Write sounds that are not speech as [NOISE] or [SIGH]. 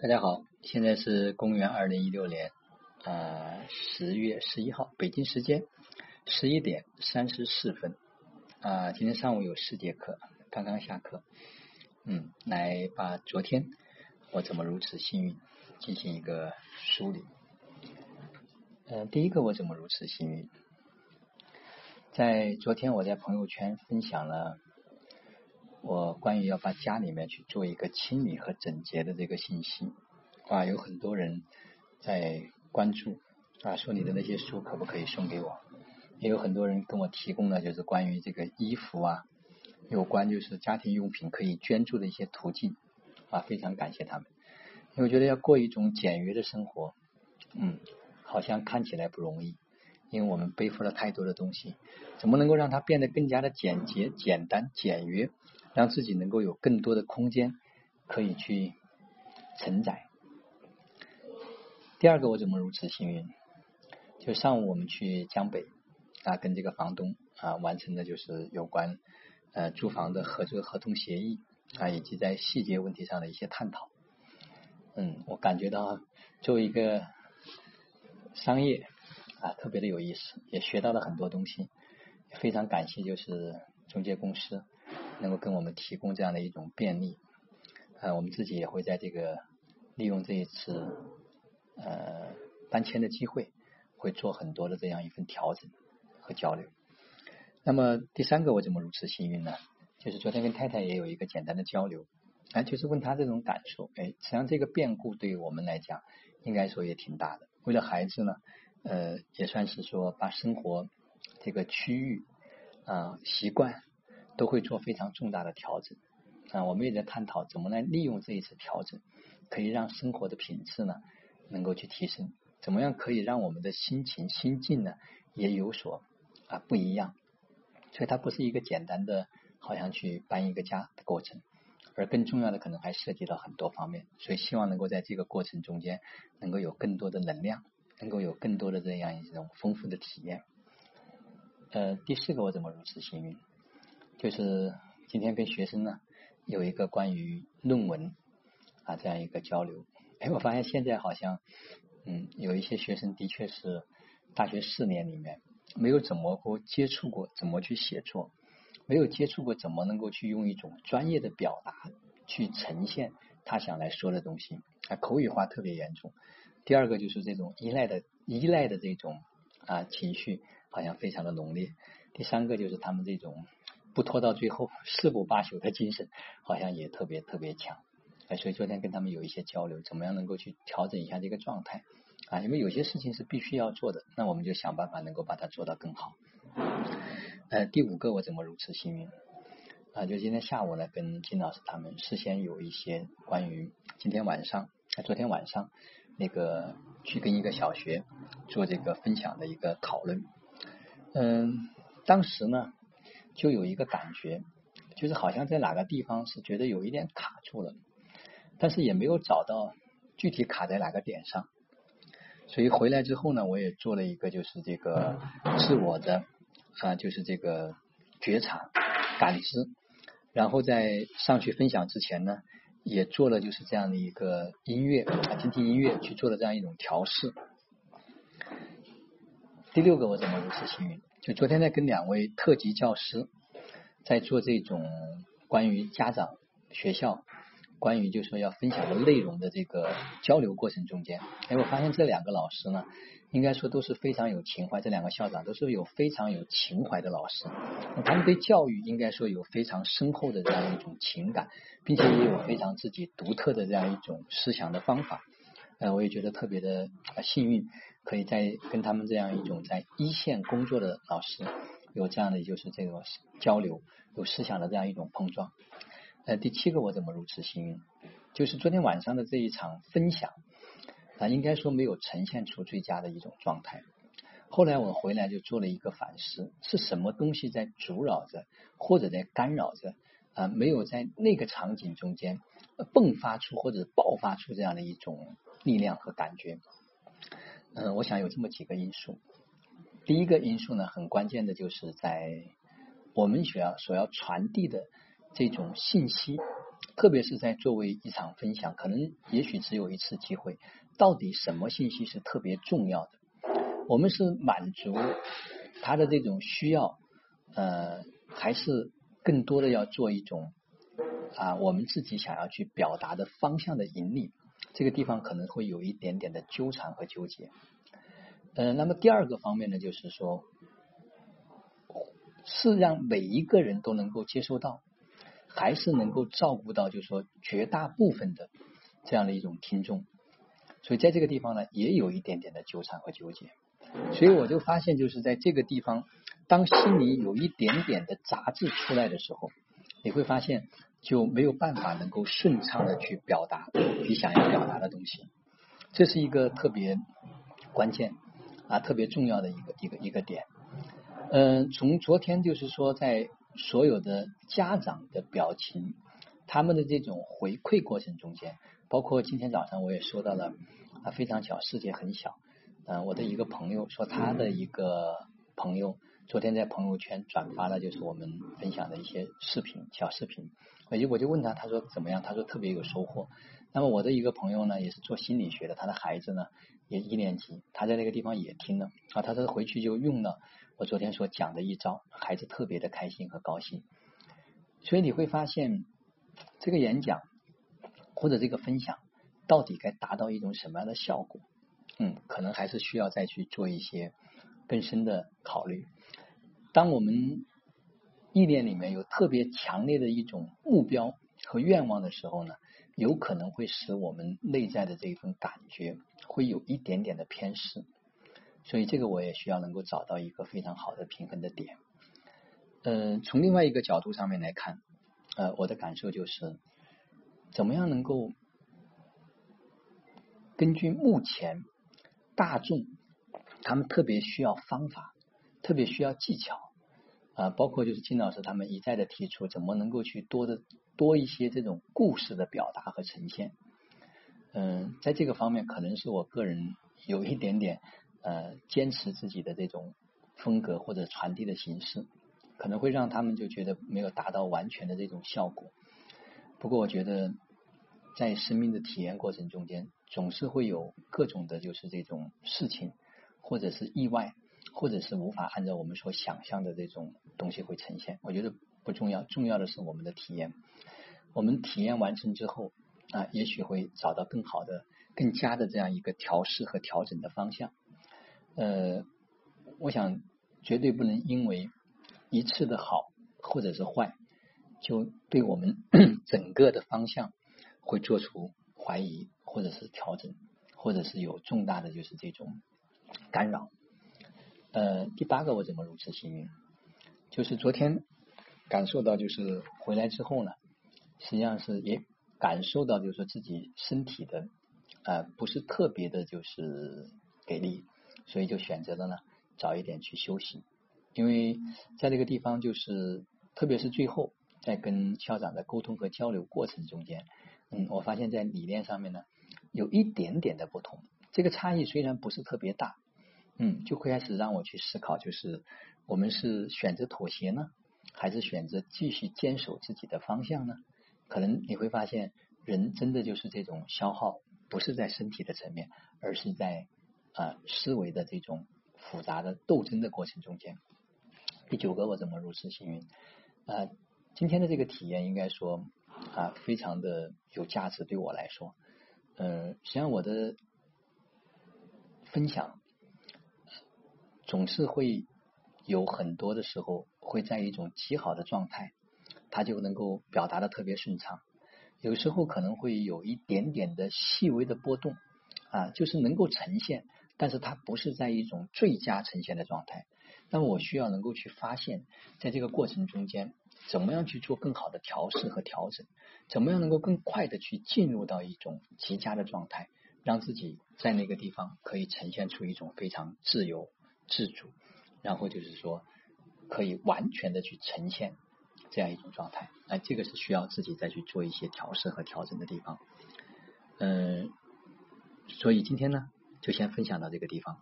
大家好，现在是公元二零一六年啊十月十一号，北京时间十一点三十四分啊。今天上午有四节课，刚刚下课，嗯，来把昨天我怎么如此幸运进行一个梳理。嗯，第一个我怎么如此幸运？在昨天我在朋友圈分享了。我关于要把家里面去做一个清理和整洁的这个信息啊，有很多人在关注啊，说你的那些书可不可以送给我？也有很多人跟我提供了就是关于这个衣服啊，有关就是家庭用品可以捐助的一些途径啊，非常感谢他们。因为我觉得要过一种简约的生活，嗯，好像看起来不容易，因为我们背负了太多的东西，怎么能够让它变得更加的简洁、简单、简约？让自己能够有更多的空间可以去承载。第二个，我怎么如此幸运？就上午我们去江北啊，跟这个房东啊完成的就是有关呃租房的合作合同协议啊，以及在细节问题上的一些探讨。嗯，我感觉到作为一个商业啊，特别的有意思，也学到了很多东西。非常感谢，就是中介公司。能够跟我们提供这样的一种便利，呃，我们自己也会在这个利用这一次呃搬迁的机会，会做很多的这样一份调整和交流。那么第三个，我怎么如此幸运呢？就是昨天跟太太也有一个简单的交流，哎，就是问他这种感受。哎，实际上这个变故对于我们来讲，应该说也挺大的。为了孩子呢，呃，也算是说把生活这个区域啊习惯。都会做非常重大的调整啊！我们也在探讨怎么来利用这一次调整，可以让生活的品质呢能够去提升，怎么样可以让我们的心情心境呢也有所啊不一样？所以它不是一个简单的好像去搬一个家的过程，而更重要的可能还涉及到很多方面。所以希望能够在这个过程中间能够有更多的能量，能够有更多的这样一种丰富的体验。呃，第四个我怎么如此幸运？就是今天跟学生呢有一个关于论文啊这样一个交流，哎，我发现现在好像嗯有一些学生的确是大学四年里面没有怎么过接触过怎么去写作，没有接触过怎么能够去用一种专业的表达去呈现他想来说的东西，啊口语化特别严重。第二个就是这种依赖的依赖的这种啊情绪好像非常的浓烈。第三个就是他们这种。不拖到最后誓不罢休的精神，好像也特别特别强。哎，所以昨天跟他们有一些交流，怎么样能够去调整一下这个状态啊？因为有些事情是必须要做的，那我们就想办法能够把它做到更好。呃，第五个我怎么如此幸运啊？就今天下午呢，跟金老师他们事先有一些关于今天晚上、昨天晚上那个去跟一个小学做这个分享的一个讨论。嗯，当时呢。就有一个感觉，就是好像在哪个地方是觉得有一点卡住了，但是也没有找到具体卡在哪个点上。所以回来之后呢，我也做了一个就是这个自我的啊，就是这个觉察感知，然后在上去分享之前呢，也做了就是这样的一个音乐啊，听听音乐去做了这样一种调试。第六个，我怎么如此幸运？就昨天在跟两位特级教师在做这种关于家长、学校关于就是说要分享的内容的这个交流过程中间，哎，我发现这两个老师呢，应该说都是非常有情怀，这两个校长都是有非常有情怀的老师，他们对教育应该说有非常深厚的这样一种情感，并且也有非常自己独特的这样一种思想的方法。呃，我也觉得特别的幸运，可以在跟他们这样一种在一线工作的老师有这样的就是这个交流，有思想的这样一种碰撞。呃，第七个我怎么如此幸运？就是昨天晚上的这一场分享啊，应该说没有呈现出最佳的一种状态。后来我回来就做了一个反思，是什么东西在阻扰着，或者在干扰着啊？没有在那个场景中间迸发出或者爆发出这样的一种。力量和感觉，嗯，我想有这么几个因素。第一个因素呢，很关键的就是在我们学校所要传递的这种信息，特别是在作为一场分享，可能也许只有一次机会，到底什么信息是特别重要的？我们是满足他的这种需要，呃，还是更多的要做一种啊，我们自己想要去表达的方向的引领？这个地方可能会有一点点的纠缠和纠结。嗯，那么第二个方面呢，就是说，是让每一个人都能够接收到。还是能够照顾到，就是说绝大部分的这样的一种听众，所以在这个地方呢，也有一点点的纠缠和纠结。所以我就发现，就是在这个地方，当心里有一点点的杂质出来的时候，你会发现就没有办法能够顺畅的去表达你想要表达的东西。这是一个特别关键啊，特别重要的一个一个一个点。嗯，从昨天就是说在。所有的家长的表情，他们的这种回馈过程中间，包括今天早上我也说到了啊，非常巧，世界很小。嗯，我的一个朋友说，他的一个朋友昨天在朋友圈转发了，就是我们分享的一些视频，小视频。我就我就问他，他说怎么样？他说特别有收获。那么我的一个朋友呢，也是做心理学的，他的孩子呢也一年级，他在那个地方也听了啊，他说回去就用了。我昨天所讲的一招，孩子特别的开心和高兴，所以你会发现，这个演讲或者这个分享，到底该达到一种什么样的效果？嗯，可能还是需要再去做一些更深的考虑。当我们意念里面有特别强烈的一种目标和愿望的时候呢，有可能会使我们内在的这一份感觉会有一点点的偏失。所以这个我也需要能够找到一个非常好的平衡的点。呃，从另外一个角度上面来看，呃，我的感受就是，怎么样能够根据目前大众他们特别需要方法，特别需要技巧啊，包括就是金老师他们一再的提出，怎么能够去多的多一些这种故事的表达和呈现。嗯，在这个方面，可能是我个人有一点点。呃，坚持自己的这种风格或者传递的形式，可能会让他们就觉得没有达到完全的这种效果。不过，我觉得在生命的体验过程中间，总是会有各种的，就是这种事情，或者是意外，或者是无法按照我们所想象的这种东西会呈现。我觉得不重要，重要的是我们的体验。我们体验完成之后啊，也许会找到更好的、更加的这样一个调试和调整的方向。呃，我想绝对不能因为一次的好或者是坏，就对我们 [CLEARS THROAT] 整个的方向会做出怀疑，或者是调整，或者是有重大的就是这种干扰。呃，第八个我怎么如此幸运？就是昨天感受到，就是回来之后呢，实际上是也感受到，就是说自己身体的啊不是特别的，就是给力。所以就选择了呢，早一点去休息，因为在这个地方，就是特别是最后在跟校长的沟通和交流过程中间，嗯，我发现在理念上面呢有一点点的不同。这个差异虽然不是特别大，嗯，就会开始让我去思考，就是我们是选择妥协呢，还是选择继续坚守自己的方向呢？可能你会发现，人真的就是这种消耗，不是在身体的层面，而是在。啊，思维的这种复杂的斗争的过程中间，第九个我怎么如此幸运？啊，今天的这个体验应该说啊，非常的有价值对我来说。嗯，实际上我的分享总是会有很多的时候会在一种极好的状态，它就能够表达的特别顺畅。有时候可能会有一点点的细微的波动啊，就是能够呈现。但是它不是在一种最佳呈现的状态，那么我需要能够去发现，在这个过程中间，怎么样去做更好的调试和调整，怎么样能够更快的去进入到一种极佳的状态，让自己在那个地方可以呈现出一种非常自由自主，然后就是说可以完全的去呈现这样一种状态，那这个是需要自己再去做一些调试和调整的地方。嗯，所以今天呢。就先分享到这个地方。